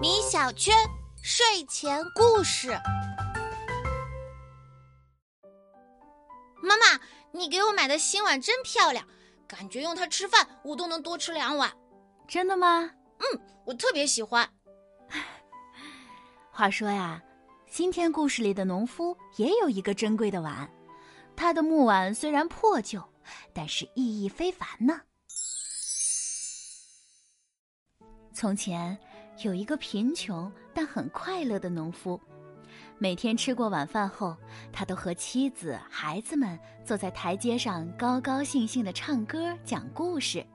米小圈睡前故事。妈妈，你给我买的新碗真漂亮，感觉用它吃饭我都能多吃两碗。真的吗？嗯，我特别喜欢。话说呀，今天故事里的农夫也有一个珍贵的碗，他的木碗虽然破旧，但是意义非凡呢。从前有一个贫穷但很快乐的农夫，每天吃过晚饭后，他都和妻子、孩子们坐在台阶上，高高兴兴的唱歌、讲故事，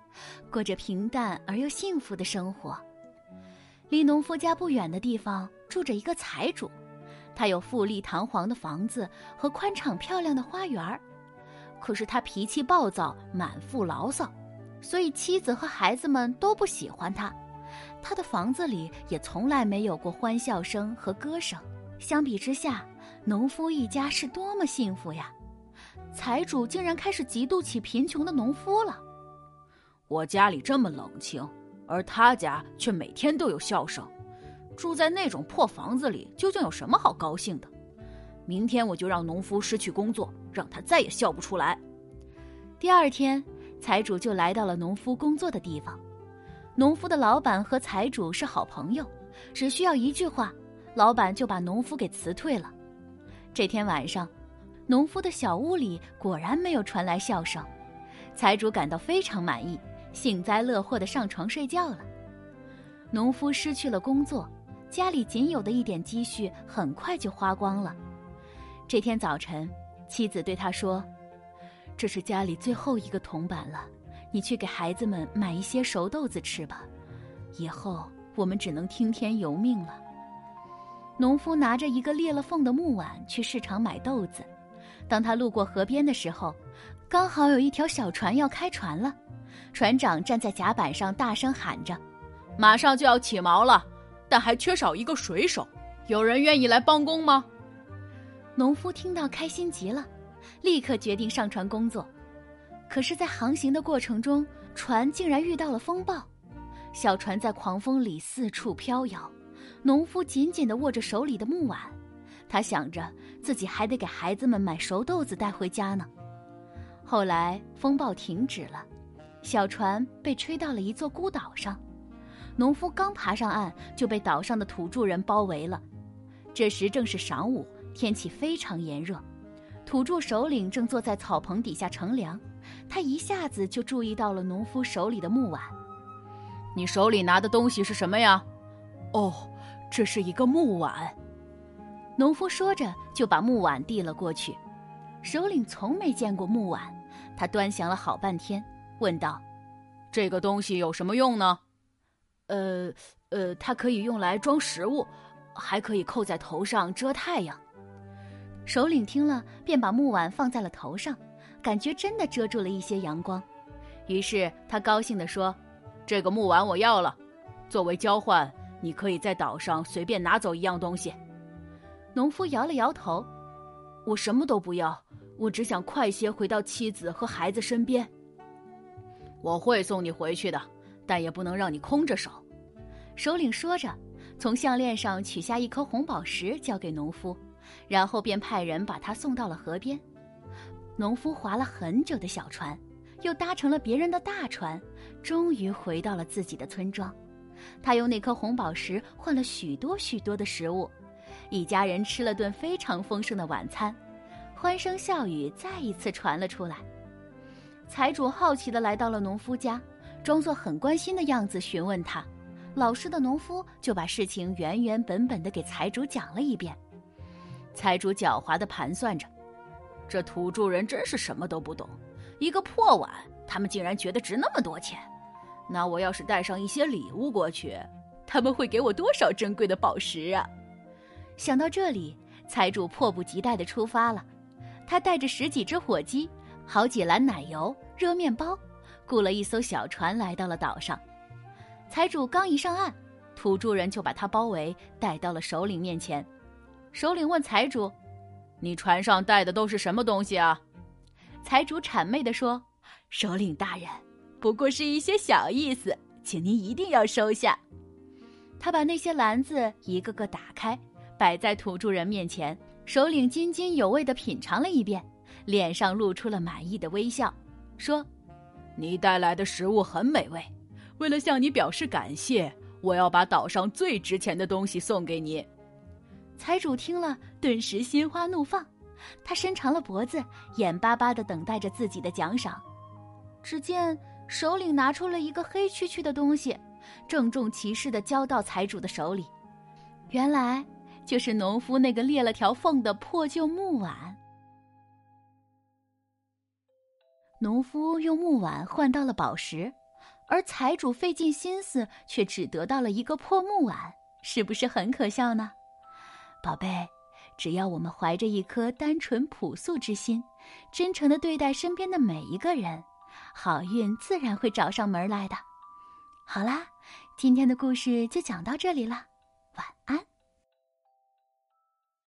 过着平淡而又幸福的生活。离农夫家不远的地方住着一个财主，他有富丽堂皇的房子和宽敞漂亮的花园可是他脾气暴躁，满腹牢骚，所以妻子和孩子们都不喜欢他。他的房子里也从来没有过欢笑声和歌声。相比之下，农夫一家是多么幸福呀！财主竟然开始嫉妒起贫穷的农夫了。我家里这么冷清，而他家却每天都有笑声。住在那种破房子里，究竟有什么好高兴的？明天我就让农夫失去工作，让他再也笑不出来。第二天，财主就来到了农夫工作的地方。农夫的老板和财主是好朋友，只需要一句话，老板就把农夫给辞退了。这天晚上，农夫的小屋里果然没有传来笑声，财主感到非常满意，幸灾乐祸的上床睡觉了。农夫失去了工作，家里仅有的一点积蓄很快就花光了。这天早晨，妻子对他说：“这是家里最后一个铜板了。”你去给孩子们买一些熟豆子吃吧，以后我们只能听天由命了。农夫拿着一个裂了缝的木碗去市场买豆子。当他路过河边的时候，刚好有一条小船要开船了。船长站在甲板上大声喊着：“马上就要起锚了，但还缺少一个水手，有人愿意来帮工吗？”农夫听到开心极了，立刻决定上船工作。可是，在航行的过程中，船竟然遇到了风暴，小船在狂风里四处飘摇。农夫紧紧地握着手里的木碗，他想着自己还得给孩子们买熟豆子带回家呢。后来，风暴停止了，小船被吹到了一座孤岛上。农夫刚爬上岸，就被岛上的土著人包围了。这时正是晌午，天气非常炎热，土著首领正坐在草棚底下乘凉。他一下子就注意到了农夫手里的木碗。你手里拿的东西是什么呀？哦，这是一个木碗。农夫说着就把木碗递了过去。首领从没见过木碗，他端详了好半天，问道：“这个东西有什么用呢？”“呃，呃，它可以用来装食物，还可以扣在头上遮太阳。”首领听了，便把木碗放在了头上。感觉真的遮住了一些阳光，于是他高兴地说：“这个木碗我要了，作为交换，你可以在岛上随便拿走一样东西。”农夫摇了摇头：“我什么都不要，我只想快些回到妻子和孩子身边。”我会送你回去的，但也不能让你空着手。”首领说着，从项链上取下一颗红宝石交给农夫，然后便派人把他送到了河边。农夫划了很久的小船，又搭乘了别人的大船，终于回到了自己的村庄。他用那颗红宝石换了许多许多的食物，一家人吃了顿非常丰盛的晚餐，欢声笑语再一次传了出来。财主好奇地来到了农夫家，装作很关心的样子询问他。老实的农夫就把事情原原本本地给财主讲了一遍。财主狡猾地盘算着。这土著人真是什么都不懂，一个破碗，他们竟然觉得值那么多钱。那我要是带上一些礼物过去，他们会给我多少珍贵的宝石啊！想到这里，财主迫不及待地出发了。他带着十几只火鸡、好几篮奶油、热面包，雇了一艘小船来到了岛上。财主刚一上岸，土著人就把他包围，带到了首领面前。首领问财主。你船上带的都是什么东西啊？财主谄媚地说：“首领大人，不过是一些小意思，请您一定要收下。他把那些篮子一个个打开，摆在土著人面前。首领津津有味地品尝了一遍，脸上露出了满意的微笑，说：“你带来的食物很美味，为了向你表示感谢，我要把岛上最值钱的东西送给你。”财主听了，顿时心花怒放，他伸长了脖子，眼巴巴地等待着自己的奖赏。只见首领拿出了一个黑黢黢的东西，郑重其事地交到财主的手里。原来就是农夫那个裂了条缝的破旧木碗。农夫用木碗换到了宝石，而财主费尽心思却只得到了一个破木碗，是不是很可笑呢？宝贝，只要我们怀着一颗单纯朴素之心，真诚的对待身边的每一个人。好运自然会找上门来的。好啦，今天的故事就讲到这里了，晚安。